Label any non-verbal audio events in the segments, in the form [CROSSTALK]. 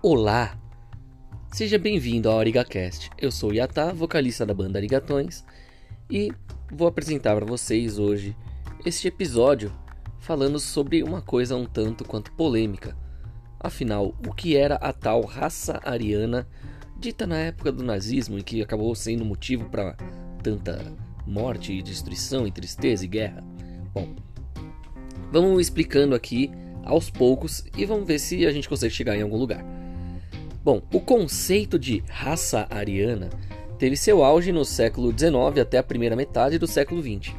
Olá! Seja bem-vindo ao ArigaCast. Eu sou Yata, vocalista da banda Arigatões, e vou apresentar para vocês hoje este episódio falando sobre uma coisa um tanto quanto polêmica. Afinal, o que era a tal raça ariana dita na época do nazismo e que acabou sendo motivo para tanta morte e destruição e tristeza e guerra? Bom, vamos explicando aqui aos poucos e vamos ver se a gente consegue chegar em algum lugar. Bom, o conceito de raça ariana teve seu auge no século XIX até a primeira metade do século XX.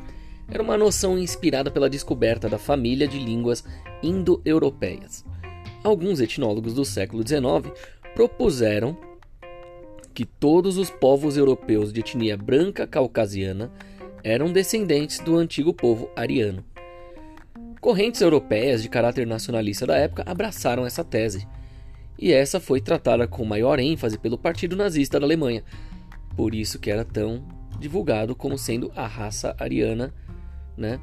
Era uma noção inspirada pela descoberta da família de línguas indo-europeias. Alguns etnólogos do século XIX propuseram que todos os povos europeus de etnia branca caucasiana eram descendentes do antigo povo ariano. Correntes europeias de caráter nacionalista da época abraçaram essa tese e essa foi tratada com maior ênfase pelo Partido Nazista da Alemanha. Por isso que era tão divulgado como sendo a raça ariana, né?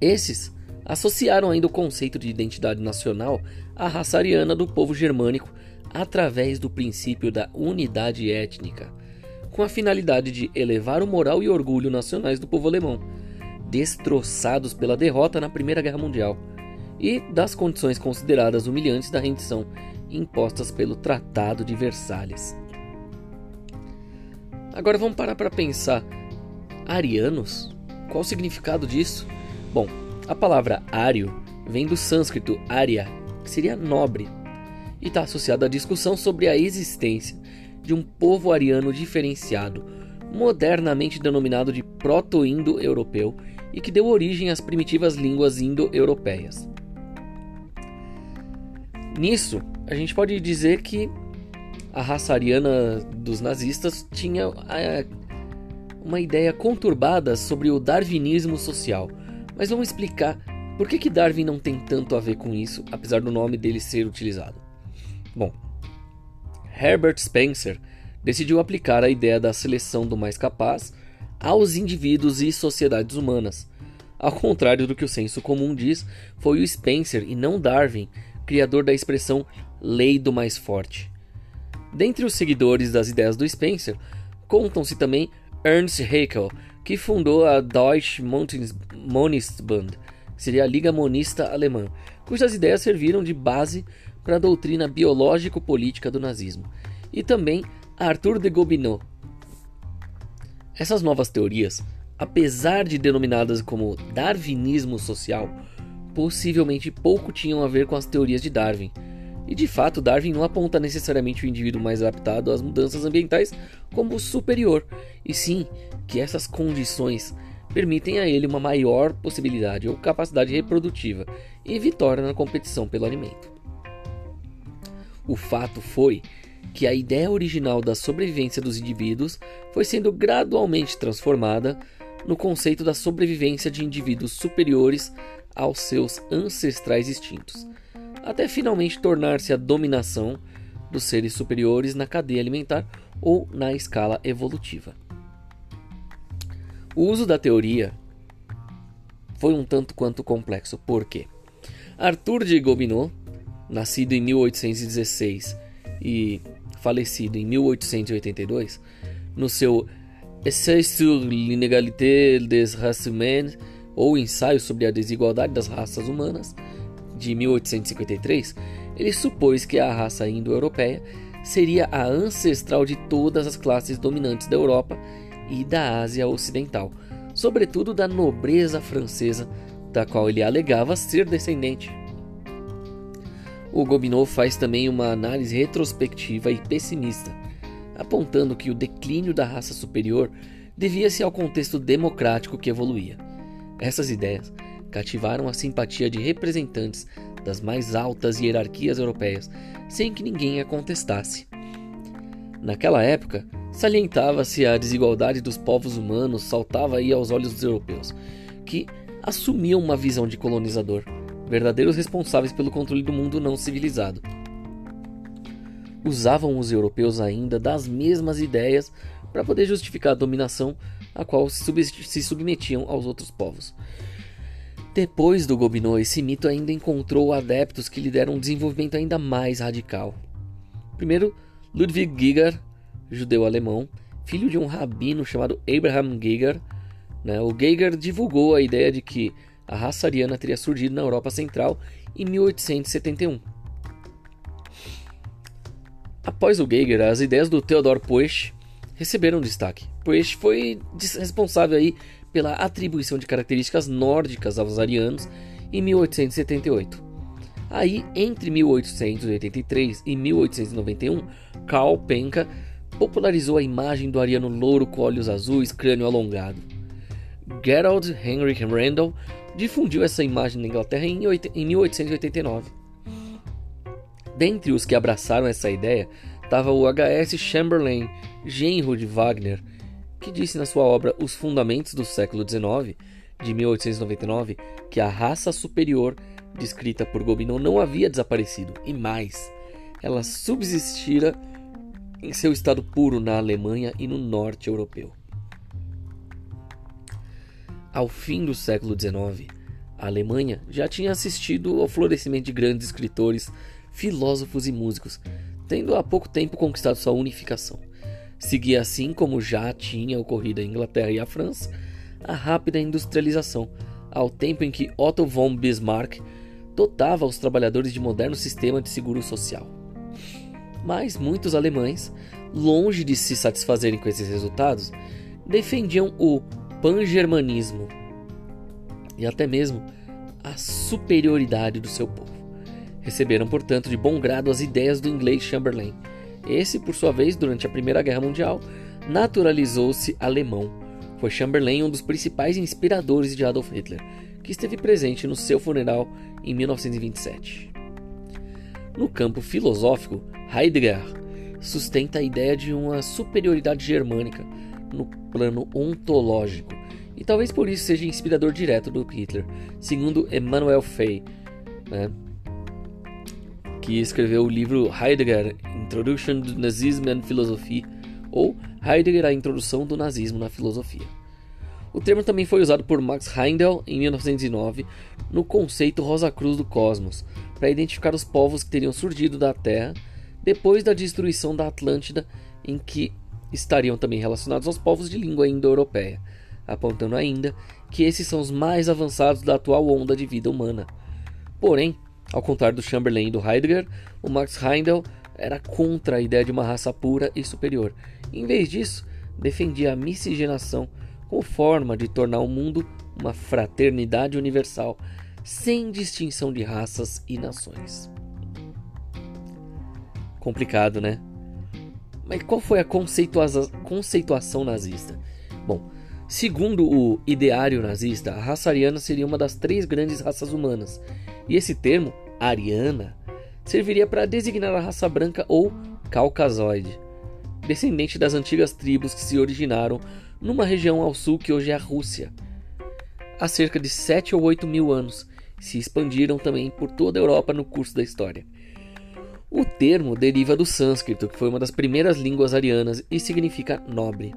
Esses associaram ainda o conceito de identidade nacional à raça ariana do povo germânico através do princípio da unidade étnica, com a finalidade de elevar o moral e orgulho nacionais do povo alemão, destroçados pela derrota na Primeira Guerra Mundial e das condições consideradas humilhantes da rendição impostas pelo Tratado de Versalhes. Agora vamos parar para pensar. Arianos? Qual o significado disso? Bom, a palavra ário vem do sânscrito arya, que seria nobre, e está associada à discussão sobre a existência de um povo ariano diferenciado, modernamente denominado de proto-indo-europeu e que deu origem às primitivas línguas indo-europeias. Nisso, a gente pode dizer que a raça ariana dos nazistas tinha é, uma ideia conturbada sobre o darwinismo social. Mas vamos explicar por que, que Darwin não tem tanto a ver com isso, apesar do nome dele ser utilizado. Bom, Herbert Spencer decidiu aplicar a ideia da seleção do mais capaz aos indivíduos e sociedades humanas. Ao contrário do que o senso comum diz, foi o Spencer e não Darwin criador da expressão lei do mais forte. Dentre os seguidores das ideias do Spencer, contam-se também Ernst Haeckel, que fundou a Deutsche Monistbund, que seria a Liga Monista Alemã, cujas ideias serviram de base para a doutrina biológico-política do nazismo, e também Arthur de Gobineau. Essas novas teorias, apesar de denominadas como darwinismo social, possivelmente pouco tinham a ver com as teorias de Darwin. E de fato, Darwin não aponta necessariamente o indivíduo mais adaptado às mudanças ambientais como superior, e sim que essas condições permitem a ele uma maior possibilidade ou capacidade reprodutiva e vitória na competição pelo alimento. O fato foi que a ideia original da sobrevivência dos indivíduos foi sendo gradualmente transformada no conceito da sobrevivência de indivíduos superiores aos seus ancestrais extintos, até finalmente tornar-se a dominação dos seres superiores na cadeia alimentar ou na escala evolutiva. O uso da teoria foi um tanto quanto complexo, porque Arthur de Gobineau, nascido em 1816 e falecido em 1882, no seu Essai sur l'inégalité des races humaines ou Ensaio sobre a Desigualdade das Raças Humanas, de 1853, ele supôs que a raça indo-europeia seria a ancestral de todas as classes dominantes da Europa e da Ásia Ocidental, sobretudo da nobreza francesa, da qual ele alegava ser descendente. O Gobineau faz também uma análise retrospectiva e pessimista, apontando que o declínio da raça superior devia-se ao contexto democrático que evoluía. Essas ideias cativaram a simpatia de representantes das mais altas hierarquias europeias, sem que ninguém a contestasse. Naquela época, salientava-se a desigualdade dos povos humanos saltava aí aos olhos dos europeus, que assumiam uma visão de colonizador, verdadeiros responsáveis pelo controle do mundo não civilizado. Usavam os europeus ainda das mesmas ideias para poder justificar a dominação a qual se submetiam aos outros povos. Depois do Gobineau, esse mito ainda encontrou adeptos que lhe deram um desenvolvimento ainda mais radical. Primeiro, Ludwig Giger, judeu-alemão, filho de um rabino chamado Abraham Giger. Né? O Giger divulgou a ideia de que a raça ariana teria surgido na Europa Central em 1871. Após o Geiger, as ideias do Theodor Poesch receberam destaque. Poesch foi responsável aí pela atribuição de características nórdicas aos arianos em 1878. Aí, entre 1883 e 1891, Karl Penka popularizou a imagem do ariano louro com olhos azuis, crânio alongado. Gerald Henry Randall difundiu essa imagem na Inglaterra em 1889. Dentre os que abraçaram essa ideia estava o H.S. Chamberlain, genro de Wagner, que disse na sua obra Os Fundamentos do Século XIX, de 1899, que a raça superior descrita por Gobineau não havia desaparecido, e mais, ela subsistira em seu estado puro na Alemanha e no norte europeu. Ao fim do século XIX, a Alemanha já tinha assistido ao florescimento de grandes escritores, filósofos e músicos, tendo há pouco tempo conquistado sua unificação. Seguia assim como já tinha ocorrido a Inglaterra e a França, a rápida industrialização, ao tempo em que Otto von Bismarck dotava os trabalhadores de moderno sistema de seguro social. Mas muitos alemães, longe de se satisfazerem com esses resultados, defendiam o pan-germanismo e até mesmo a superioridade do seu povo. Receberam, portanto, de bom grado as ideias do inglês Chamberlain esse, por sua vez, durante a Primeira Guerra Mundial, naturalizou-se alemão. Foi Chamberlain um dos principais inspiradores de Adolf Hitler, que esteve presente no seu funeral em 1927. No campo filosófico, Heidegger sustenta a ideia de uma superioridade germânica no plano ontológico, e talvez por isso seja inspirador direto do Hitler, segundo Emmanuel Fey. Né? Que escreveu o livro Heidegger, Introduction to Nazism and Philosophy, ou Heidegger, a Introdução do Nazismo na Filosofia. O termo também foi usado por Max Heindel em 1909 no conceito Rosa Cruz do Cosmos, para identificar os povos que teriam surgido da Terra depois da destruição da Atlântida, em que estariam também relacionados aos povos de língua indo-europeia, apontando ainda que esses são os mais avançados da atual onda de vida humana. Porém, ao contrário do Chamberlain e do Heidegger, o Max Heindel era contra a ideia de uma raça pura e superior. Em vez disso, defendia a miscigenação como forma de tornar o mundo uma fraternidade universal, sem distinção de raças e nações. Complicado, né? Mas qual foi a conceituação nazista? Bom, segundo o ideário nazista, a raça ariana seria uma das três grandes raças humanas e esse termo, ariana, serviria para designar a raça branca ou caucasoide, descendente das antigas tribos que se originaram numa região ao sul que hoje é a Rússia. Há cerca de 7 ou 8 mil anos, se expandiram também por toda a Europa no curso da história. O termo deriva do sânscrito, que foi uma das primeiras línguas arianas e significa nobre.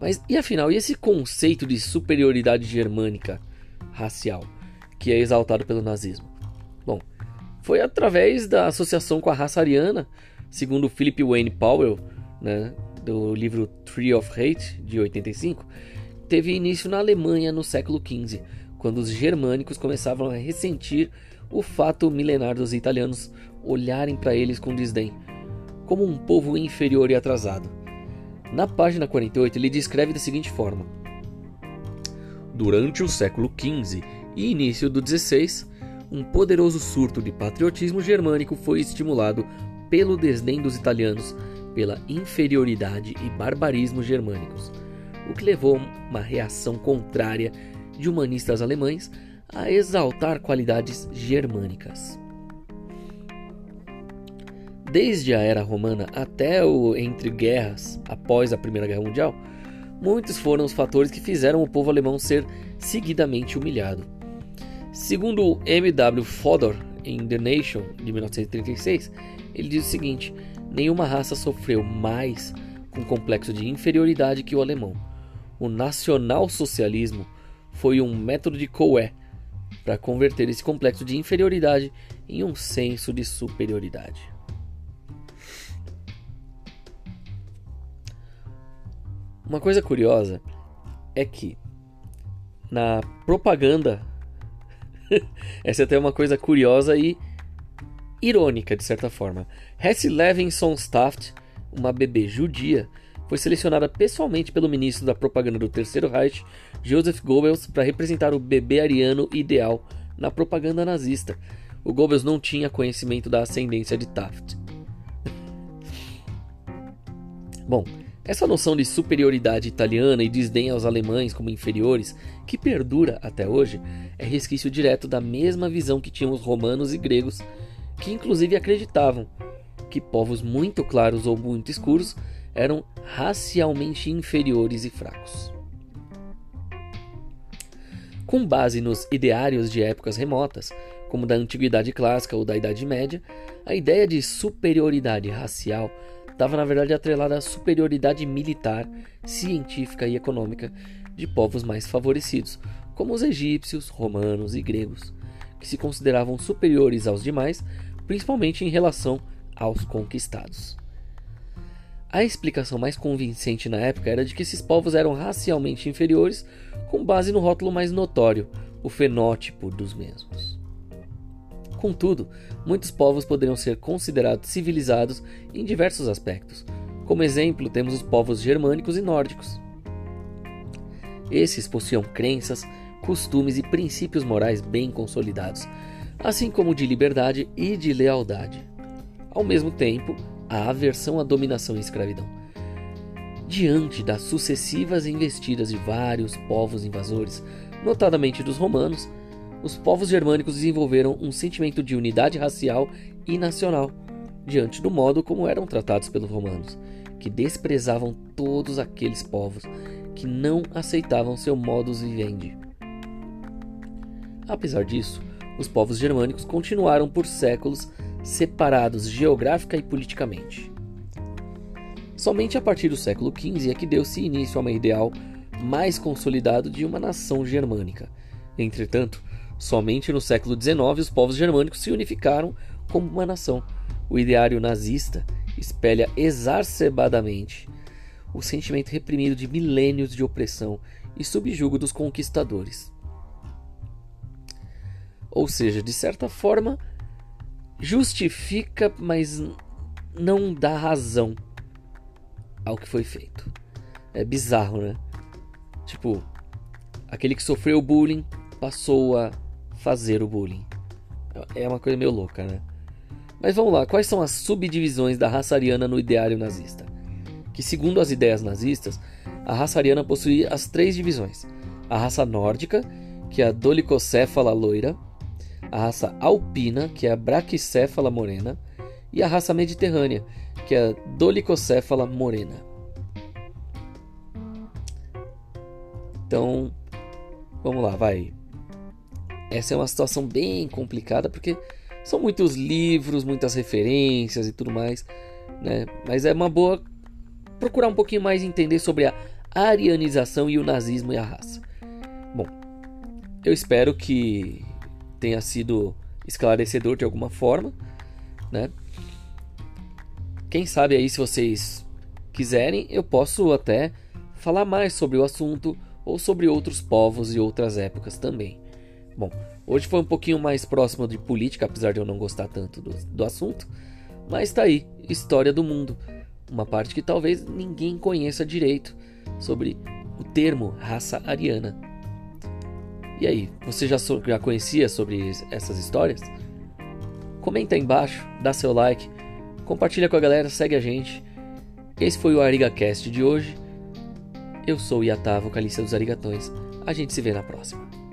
Mas e afinal, e esse conceito de superioridade germânica racial? Que é exaltado pelo nazismo? Bom, foi através da associação com a raça ariana, segundo Philip Wayne Powell, né, do livro Tree of Hate, de 85, teve início na Alemanha no século XV, quando os germânicos começavam a ressentir o fato milenar dos italianos olharem para eles com desdém, como um povo inferior e atrasado. Na página 48, ele descreve da seguinte forma: Durante o século XV, e início do 16, um poderoso surto de patriotismo germânico foi estimulado pelo desdém dos italianos pela inferioridade e barbarismo germânicos, o que levou uma reação contrária de humanistas alemães a exaltar qualidades germânicas. Desde a era romana até o entre guerras após a Primeira Guerra Mundial, muitos foram os fatores que fizeram o povo alemão ser seguidamente humilhado. Segundo M.W. Fodor, em The Nation, de 1936, ele diz o seguinte: nenhuma raça sofreu mais com complexo de inferioridade que o alemão. O nacionalsocialismo foi um método de Coe para converter esse complexo de inferioridade em um senso de superioridade. Uma coisa curiosa é que na propaganda [LAUGHS] essa é até uma coisa curiosa e irônica de certa forma. Hesse Levinson Staft, uma bebê judia, foi selecionada pessoalmente pelo ministro da propaganda do Terceiro Reich, Joseph Goebbels, para representar o bebê ariano ideal na propaganda nazista. O Goebbels não tinha conhecimento da ascendência de Taft. [LAUGHS] Bom, essa noção de superioridade italiana e desdém aos alemães como inferiores, que perdura até hoje, é resquício direto da mesma visão que tinham os romanos e gregos, que inclusive acreditavam que povos muito claros ou muito escuros eram racialmente inferiores e fracos. Com base nos ideários de épocas remotas, como da Antiguidade Clássica ou da Idade Média, a ideia de superioridade racial estava na verdade atrelada à superioridade militar, científica e econômica de povos mais favorecidos, como os egípcios, romanos e gregos, que se consideravam superiores aos demais, principalmente em relação aos conquistados. A explicação mais convincente na época era de que esses povos eram racialmente inferiores, com base no rótulo mais notório, o fenótipo dos mesmos. Contudo, muitos povos poderiam ser considerados civilizados em diversos aspectos. Como exemplo, temos os povos germânicos e nórdicos. Esses possuíam crenças, costumes e princípios morais bem consolidados, assim como de liberdade e de lealdade. Ao mesmo tempo, a aversão à dominação e escravidão. Diante das sucessivas investidas de vários povos invasores, notadamente dos romanos, os povos germânicos desenvolveram um sentimento de unidade racial e nacional, diante do modo como eram tratados pelos romanos, que desprezavam todos aqueles povos que não aceitavam seu modus vivendi. Apesar disso, os povos germânicos continuaram por séculos separados geográfica e politicamente. Somente a partir do século XV é que deu-se início a uma ideal mais consolidado de uma nação germânica. Entretanto, Somente no século XIX os povos germânicos se unificaram como uma nação. O ideário nazista espelha exacerbadamente o sentimento reprimido de milênios de opressão e subjugo dos conquistadores. Ou seja, de certa forma, justifica, mas não dá razão ao que foi feito. É bizarro, né? Tipo, aquele que sofreu bullying passou a fazer o bullying. É uma coisa meio louca, né? Mas vamos lá, quais são as subdivisões da raça ariana no ideário nazista? Que, segundo as ideias nazistas, a raça ariana possuía as três divisões: a raça nórdica, que é a dolicocéfala loira, a raça alpina, que é a braquicéfala morena, e a raça mediterrânea, que é a dolicocéfala morena. Então, vamos lá, vai. Essa é uma situação bem complicada porque são muitos livros, muitas referências e tudo mais, né? Mas é uma boa procurar um pouquinho mais entender sobre a arianização e o nazismo e a raça. Bom, eu espero que tenha sido esclarecedor de alguma forma, né? Quem sabe aí se vocês quiserem, eu posso até falar mais sobre o assunto ou sobre outros povos e outras épocas também. Bom, hoje foi um pouquinho mais próximo de política, apesar de eu não gostar tanto do, do assunto. Mas tá aí, história do mundo. Uma parte que talvez ninguém conheça direito sobre o termo raça ariana. E aí, você já, so, já conhecia sobre essas histórias? Comenta aí embaixo, dá seu like, compartilha com a galera, segue a gente. Esse foi o ArigaCast de hoje. Eu sou o Yatá, vocalista dos Arigatões. A gente se vê na próxima.